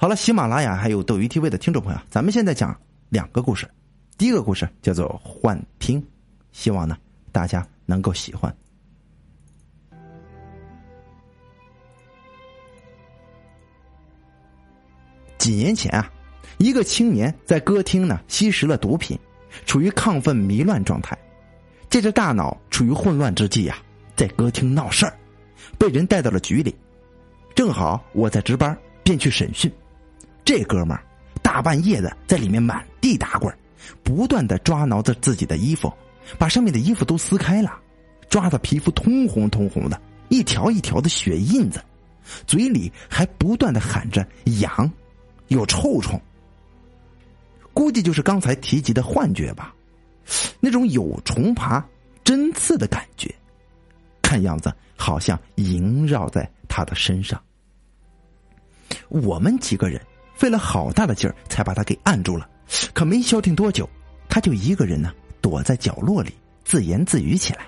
好了，喜马拉雅还有斗鱼 TV 的听众朋友，咱们现在讲两个故事。第一个故事叫做《幻听》，希望呢大家能够喜欢。几年前啊，一个青年在歌厅呢吸食了毒品，处于亢奋迷乱状态，借着大脑处于混乱之际呀，在歌厅闹事儿，被人带到了局里。正好我在值班，便去审讯。这哥们儿大半夜的在里面满地打滚，不断的抓挠着自己的衣服，把上面的衣服都撕开了，抓的皮肤通红通红的，一条一条的血印子，嘴里还不断的喊着痒，有臭虫。估计就是刚才提及的幻觉吧，那种有虫爬、针刺的感觉，看样子好像萦绕在他的身上。我们几个人。费了好大的劲儿才把他给按住了，可没消停多久，他就一个人呢躲在角落里自言自语起来，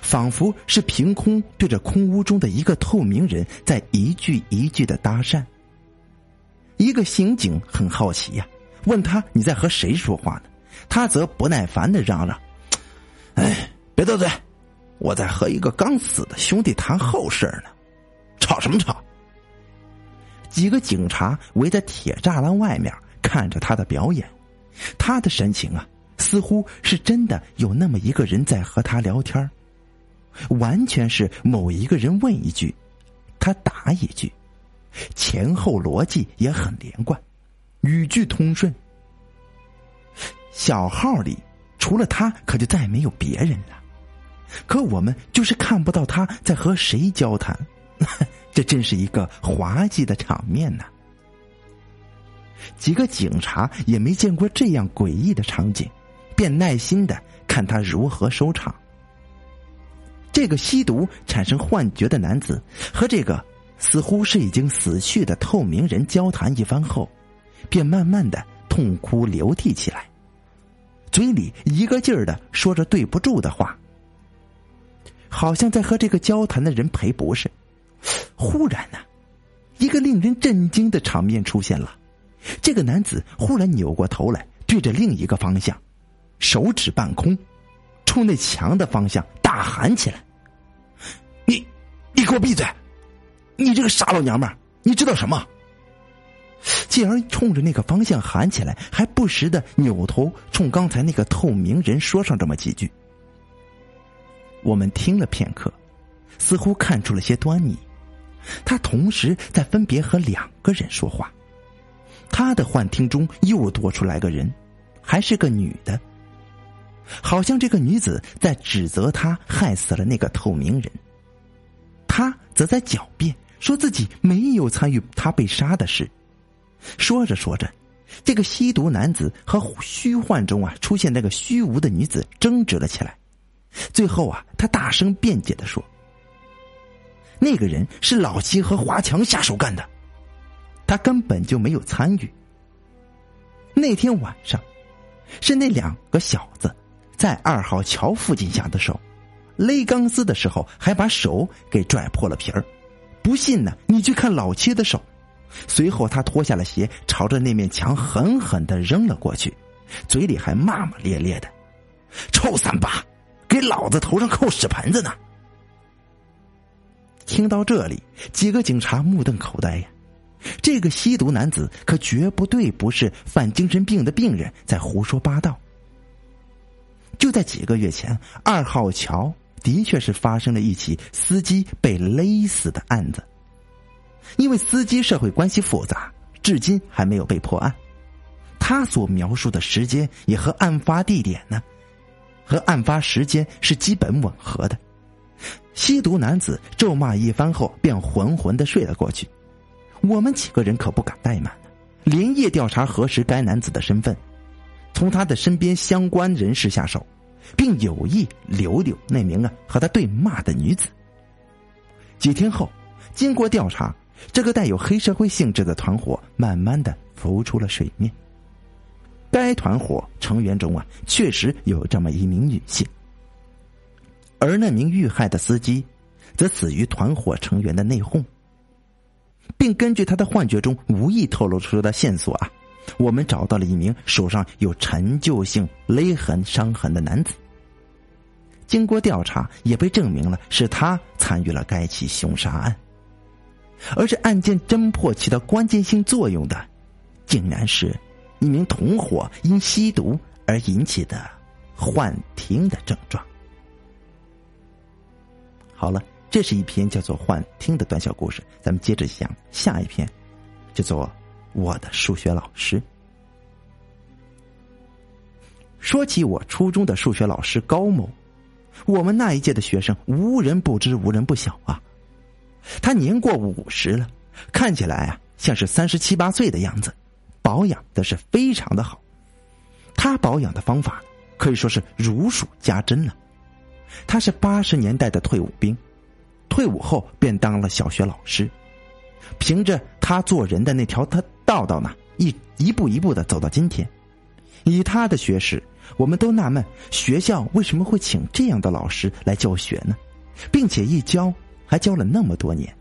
仿佛是凭空对着空屋中的一个透明人在一句一句的搭讪。一个刑警很好奇呀，问他你在和谁说话呢？他则不耐烦的嚷嚷：“哎，别多嘴，我在和一个刚死的兄弟谈后事呢，吵什么吵？”几个警察围在铁栅栏外面看着他的表演，他的神情啊，似乎是真的有那么一个人在和他聊天完全是某一个人问一句，他答一句，前后逻辑也很连贯，语句通顺。小号里除了他，可就再没有别人了，可我们就是看不到他在和谁交谈。这真是一个滑稽的场面呢！几个警察也没见过这样诡异的场景，便耐心的看他如何收场。这个吸毒产生幻觉的男子和这个似乎是已经死去的透明人交谈一番后，便慢慢的痛哭流涕起来，嘴里一个劲儿的说着对不住的话，好像在和这个交谈的人赔不是。忽然呢，一个令人震惊的场面出现了。这个男子忽然扭过头来，对着另一个方向，手指半空，冲那墙的方向大喊起来：“你，你给我闭嘴！你这个傻老娘们，你知道什么？”继而冲着那个方向喊起来，还不时的扭头冲刚才那个透明人说上这么几句。我们听了片刻，似乎看出了些端倪。他同时在分别和两个人说话，他的幻听中又多出来个人，还是个女的。好像这个女子在指责他害死了那个透明人，他则在狡辩说自己没有参与他被杀的事。说着说着，这个吸毒男子和虚幻中啊出现那个虚无的女子争执了起来，最后啊，他大声辩解的说。那个人是老七和华强下手干的，他根本就没有参与。那天晚上，是那两个小子在二号桥附近下的手，勒钢丝的时候还把手给拽破了皮儿。不信呢，你去看老七的手。随后他脱下了鞋，朝着那面墙狠狠的扔了过去，嘴里还骂骂咧咧的：“臭三八，给老子头上扣屎盆子呢！”听到这里，几个警察目瞪口呆呀！这个吸毒男子可绝不对不是犯精神病的病人，在胡说八道。就在几个月前，二号桥的确是发生了一起司机被勒死的案子。因为司机社会关系复杂，至今还没有被破案。他所描述的时间也和案发地点呢，和案发时间是基本吻合的。吸毒男子咒骂一番后，便浑浑的睡了过去。我们几个人可不敢怠慢连夜调查核实该男子的身份，从他的身边相关人士下手，并有意留留那名啊和他对骂的女子。几天后，经过调查，这个带有黑社会性质的团伙慢慢的浮出了水面。该团伙成员中啊，确实有这么一名女性。而那名遇害的司机，则死于团伙成员的内讧。并根据他的幻觉中无意透露出的线索啊，我们找到了一名手上有陈旧性勒痕伤痕的男子。经过调查，也被证明了是他参与了该起凶杀案。而这案件侦破起到关键性作用的，竟然是一名同伙因吸毒而引起的幻听的症状。好了，这是一篇叫做《幻听》的短小故事，咱们接着讲下一篇，叫做《我的数学老师》。说起我初中的数学老师高某，我们那一届的学生无人不知，无人不晓啊。他年过五十了，看起来啊像是三十七八岁的样子，保养的是非常的好。他保养的方法可以说是如数家珍了。他是八十年代的退伍兵，退伍后便当了小学老师，凭着他做人的那条他道道呢，一一步一步的走到今天。以他的学识，我们都纳闷学校为什么会请这样的老师来教学呢？并且一教。还教了那么多年，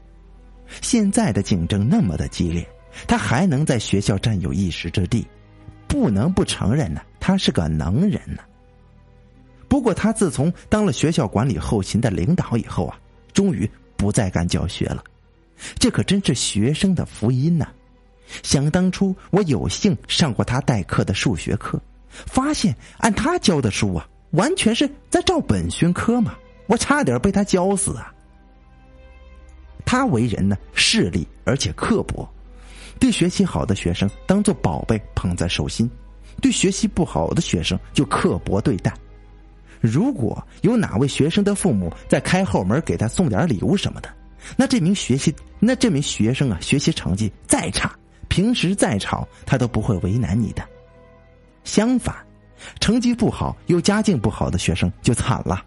现在的竞争那么的激烈，他还能在学校占有一时之地，不能不承认呢，他是个能人呢。不过他自从当了学校管理后勤的领导以后啊，终于不再干教学了，这可真是学生的福音呐！想当初我有幸上过他代课的数学课，发现按他教的书啊，完全是在照本宣科嘛，我差点被他教死啊！他为人呢势利而且刻薄，对学习好的学生当做宝贝捧在手心，对学习不好的学生就刻薄对待。如果有哪位学生的父母在开后门给他送点礼物什么的，那这名学习那这名学生啊学习成绩再差，平时再吵他都不会为难你的。相反，成绩不好又家境不好的学生就惨了，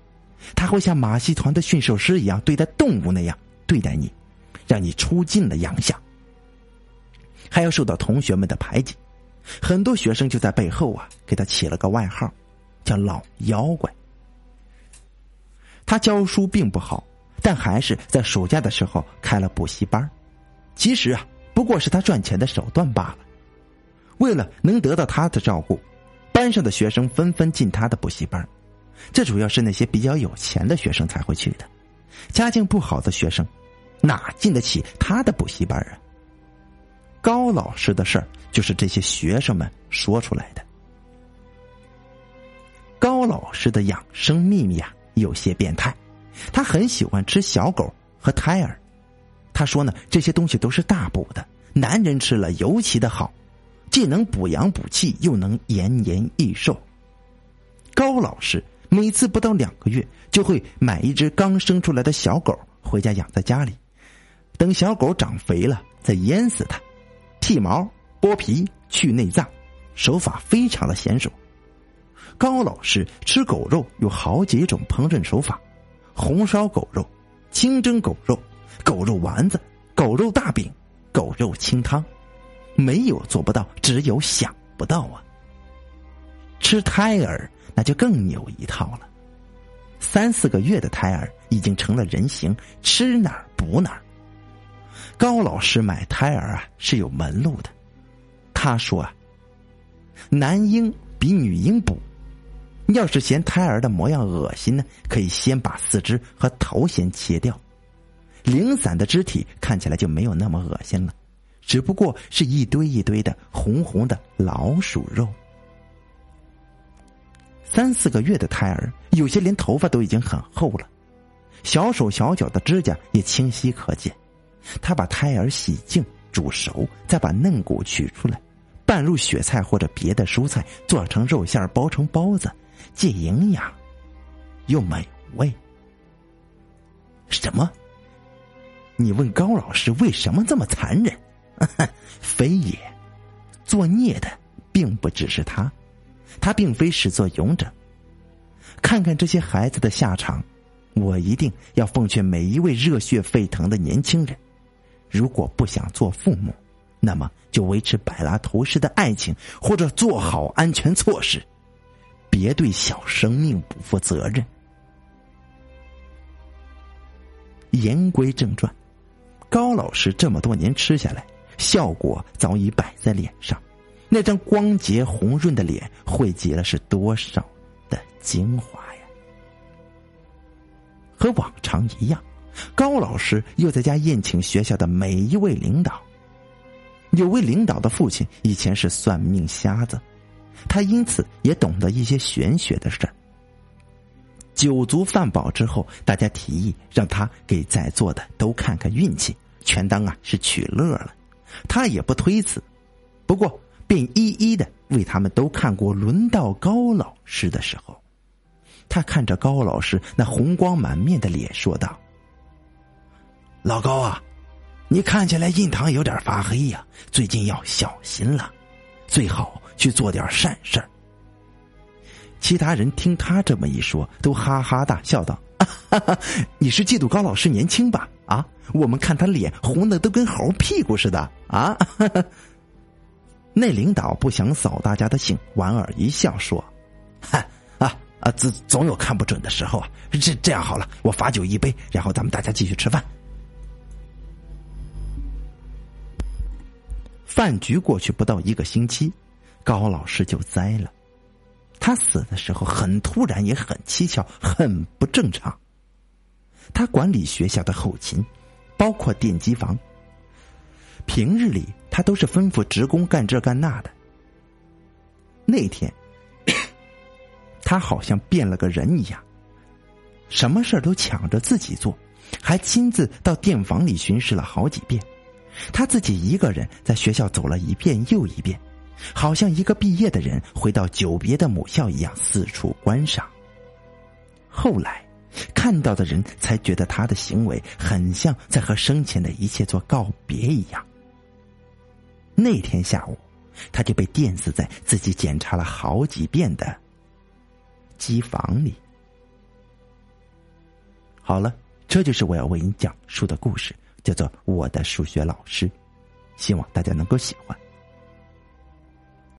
他会像马戏团的驯兽师一样对待动物那样。对待你，让你出尽了洋相，还要受到同学们的排挤，很多学生就在背后啊给他起了个外号，叫老妖怪。他教书并不好，但还是在暑假的时候开了补习班，其实啊不过是他赚钱的手段罢了。为了能得到他的照顾，班上的学生纷纷进他的补习班，这主要是那些比较有钱的学生才会去的，家境不好的学生。哪进得起他的补习班啊？高老师的事儿就是这些学生们说出来的。高老师的养生秘密啊，有些变态。他很喜欢吃小狗和胎儿。他说呢，这些东西都是大补的，男人吃了尤其的好，既能补阳补气，又能延年益寿。高老师每次不到两个月，就会买一只刚生出来的小狗回家养在家里。等小狗长肥了，再淹死它，剃毛、剥皮、去内脏，手法非常的娴熟。高老师吃狗肉有好几种烹饪手法：红烧狗肉、清蒸狗肉、狗肉丸子、狗肉大饼、狗肉清汤，没有做不到，只有想不到啊。吃胎儿那就更牛一套了，三四个月的胎儿已经成了人形，吃哪儿补哪儿。高老师买胎儿啊是有门路的，他说啊，男婴比女婴补，要是嫌胎儿的模样恶心呢，可以先把四肢和头先切掉，零散的肢体看起来就没有那么恶心了，只不过是一堆一堆的红红的老鼠肉。三四个月的胎儿，有些连头发都已经很厚了，小手小脚的指甲也清晰可见。他把胎儿洗净、煮熟，再把嫩骨取出来，拌入雪菜或者别的蔬菜，做成肉馅包成包子，既营养又美味。什么？你问高老师为什么这么残忍？非也，作孽的并不只是他，他并非始作俑者。看看这些孩子的下场，我一定要奉劝每一位热血沸腾的年轻人。如果不想做父母，那么就维持柏拉图式的爱情，或者做好安全措施，别对小生命不负责任。言归正传，高老师这么多年吃下来，效果早已摆在脸上，那张光洁红润的脸汇集了是多少的精华呀！和往常一样，高老师又在家宴请学校的每一位领导。有位领导的父亲以前是算命瞎子，他因此也懂得一些玄学的事儿。酒足饭饱之后，大家提议让他给在座的都看看运气，全当啊是取乐了。他也不推辞，不过便一一的为他们都看过。轮到高老师的时候，他看着高老师那红光满面的脸，说道：“老高啊，你看起来印堂有点发黑呀，最近要小心了，最好去做点善事儿。”其他人听他这么一说，都哈哈大笑道：“ 你是嫉妒高老师年轻吧？啊，我们看他脸红的都跟猴屁股似的啊！”那领导不想扫大家的兴，莞尔一笑说：“哈啊啊，总总有看不准的时候啊！这这样好了，我罚酒一杯，然后咱们大家继续吃饭。”饭局过去不到一个星期，高老师就栽了。他死的时候很突然，也很蹊跷，很不正常。他管理学校的后勤，包括电机房。平日里他都是吩咐职工干这干那的。那天，他好像变了个人一样，什么事都抢着自己做，还亲自到电房里巡视了好几遍。他自己一个人在学校走了一遍又一遍。好像一个毕业的人回到久别的母校一样四处观赏。后来，看到的人才觉得他的行为很像在和生前的一切做告别一样。那天下午，他就被电死在自己检查了好几遍的机房里。好了，这就是我要为你讲述的故事，叫做《我的数学老师》，希望大家能够喜欢。